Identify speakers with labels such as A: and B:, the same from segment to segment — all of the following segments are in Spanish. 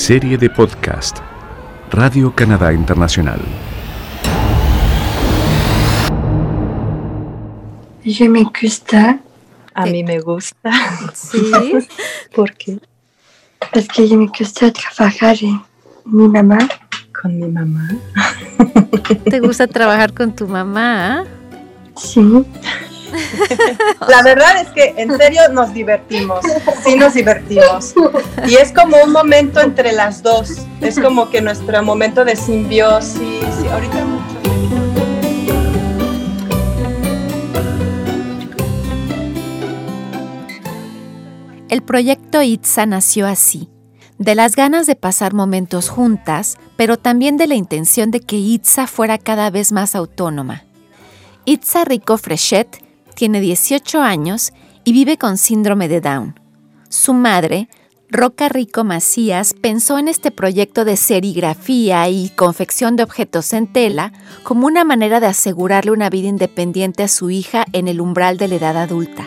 A: Serie de podcast Radio Canadá Internacional.
B: Je me gusta.
C: A mí me gusta.
D: Sí.
C: ¿Por qué?
B: Parce que je me gusta trabajar en mi mamá.
C: Con mi mamá.
D: ¿Te gusta trabajar con tu mamá?
B: Sí.
E: La verdad es que en serio nos divertimos, sí nos divertimos. Y es como un momento entre las dos, es como que nuestro momento de simbiosis. ahorita mucho.
D: El proyecto ITSA nació así, de las ganas de pasar momentos juntas, pero también de la intención de que ITSA fuera cada vez más autónoma. Itza Rico Frechet tiene 18 años y vive con síndrome de Down. Su madre, Roca Rico Macías, pensó en este proyecto de serigrafía y confección de objetos en tela como una manera de asegurarle una vida independiente a su hija en el umbral de la edad adulta.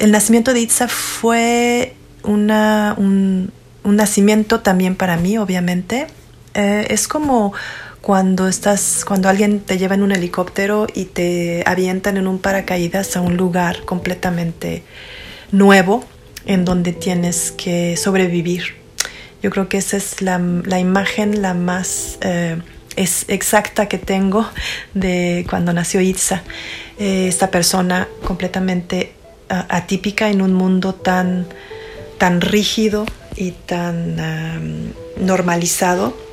C: El nacimiento de Itza fue un nacimiento también para mí, obviamente. Eh, es como cuando estás, cuando alguien te lleva en un helicóptero y te avientan en un paracaídas a un lugar completamente nuevo en donde tienes que sobrevivir. Yo creo que esa es la, la imagen la más eh, es exacta que tengo de cuando nació Itza. Eh, esta persona completamente uh, atípica en un mundo tan, tan rígido y tan um, normalizado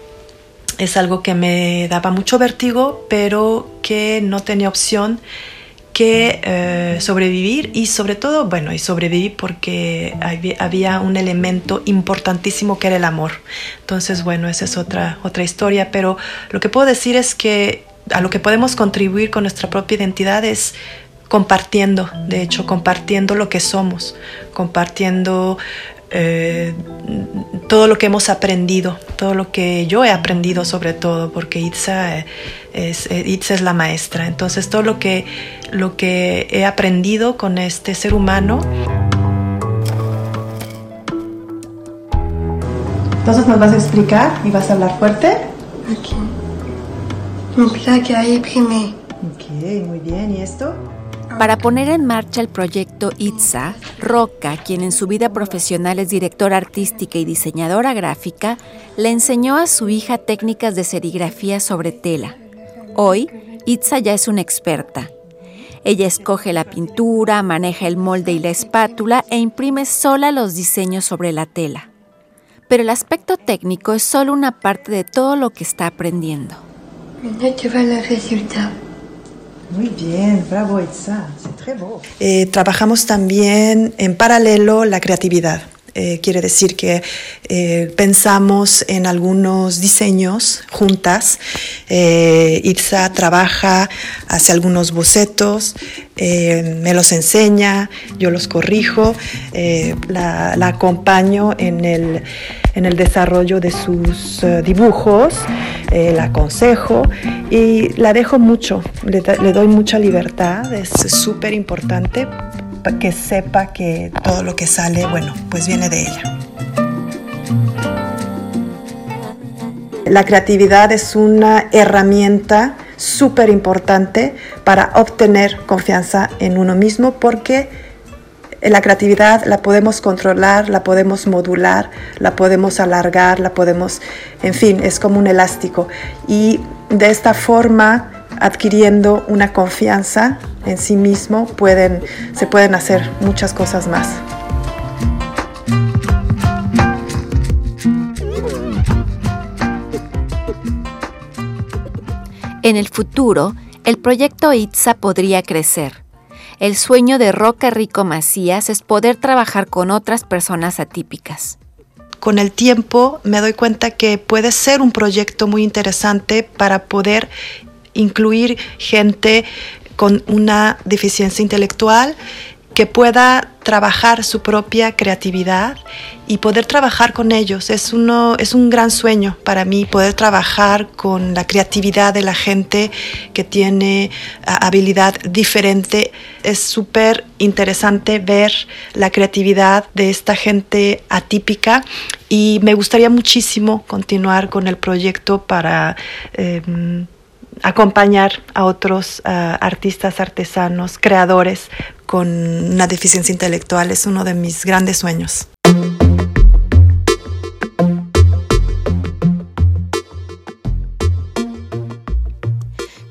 C: es algo que me daba mucho vértigo, pero que no tenía opción que eh, sobrevivir y sobre todo, bueno, y sobrevivir porque había, un elemento importantísimo que era el amor. Entonces, bueno, esa es otra, otra historia, pero lo que puedo decir es que a lo que podemos contribuir con nuestra propia identidad es compartiendo, de hecho, compartiendo lo que somos, compartiendo eh, todo lo que hemos aprendido, todo lo que yo he aprendido sobre todo, porque Itza es, Itza es la maestra. Entonces todo lo que, lo que he aprendido con este ser humano. Entonces nos vas a explicar y vas a hablar fuerte.
B: Ok. À imprimer.
C: Ok, muy bien. ¿Y esto?
D: Para poner en marcha el proyecto ITSA, Roca, quien en su vida profesional es directora artística y diseñadora gráfica, le enseñó a su hija técnicas de serigrafía sobre tela. Hoy, Itza ya es una experta. Ella escoge la pintura, maneja el molde y la espátula e imprime sola los diseños sobre la tela. Pero el aspecto técnico es solo una parte de todo lo que está aprendiendo.
B: Maintenant, tu vois le résultat.
C: Muy bien, bravo Itza, c'est très beau. Eh, trabajamos también en paralelo la creatividad. Eh, quiere decir que eh, pensamos en algunos diseños juntas. Eh, Itza trabaja, hace algunos bocetos, me los enseña, yo los corrijo, la, la, acompaño en el, en el, desarrollo de sus dibujos, la aconsejo y la dejo mucho, le, le doy mucha libertad, es súper importante que sepa que todo lo que sale, bueno, pues viene de ella. La creatividad es una herramienta súper importante para obtener confianza en uno mismo porque la creatividad la podemos controlar, la podemos modular, la podemos alargar, la podemos, en fin, es como un elástico. Y de esta forma adquiriendo una confianza en sí mismo, pueden, se pueden hacer muchas cosas más.
D: En el futuro, el proyecto ITSA podría crecer. El sueño de Roca Rico Macías es poder trabajar con otras personas atípicas.
C: Con el tiempo me doy cuenta que puede ser un proyecto muy interesante para poder incluir gente con una deficiencia intelectual que pueda trabajar su propia creatividad y poder trabajar con ellos. Es, uno, es un gran sueño para mí poder trabajar con la creatividad de la gente que tiene habilidad diferente. Es súper interesante ver la creatividad de esta gente atípica y me gustaría muchísimo continuar con el proyecto para... Em, acompañar a otros artistas, artesanos, creadores con una deficiencia intelectual es uno de mis grandes sueños.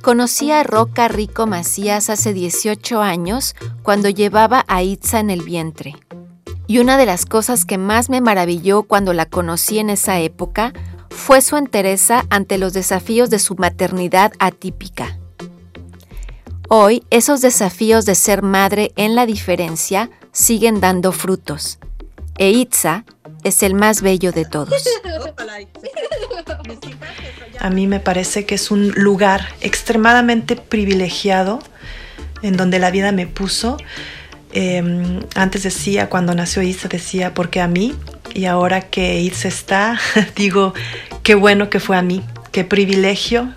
D: Conocí a Roca Rico Macías hace 18 años cuando llevaba a Itza en el vientre. Y una de las cosas que más me maravilló cuando la conocí en esa época fue su entereza ante los desafíos de su maternidad atípica. Hoy esos desafíos de ser madre en la diferencia siguen dando frutos. E es el más bello de todos.
C: A mí me parece que es un lugar extremadamente privilegiado en donde la vida me puso. Em, antes decía, cuando nació Itza, decía, porque a mí, y ahora que Itza está, digo, qué bueno que fue a mí, qué privilegio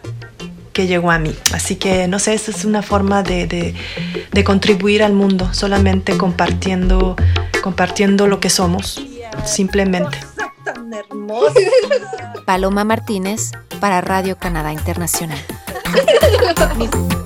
C: que llegó a mí. Así que no sé, esa es una forma de, de, contribuir al mundo, solamente compartiendo, compartiendo lo que somos, simplemente.
D: Paloma Martínez para Radio Canadá Internacional.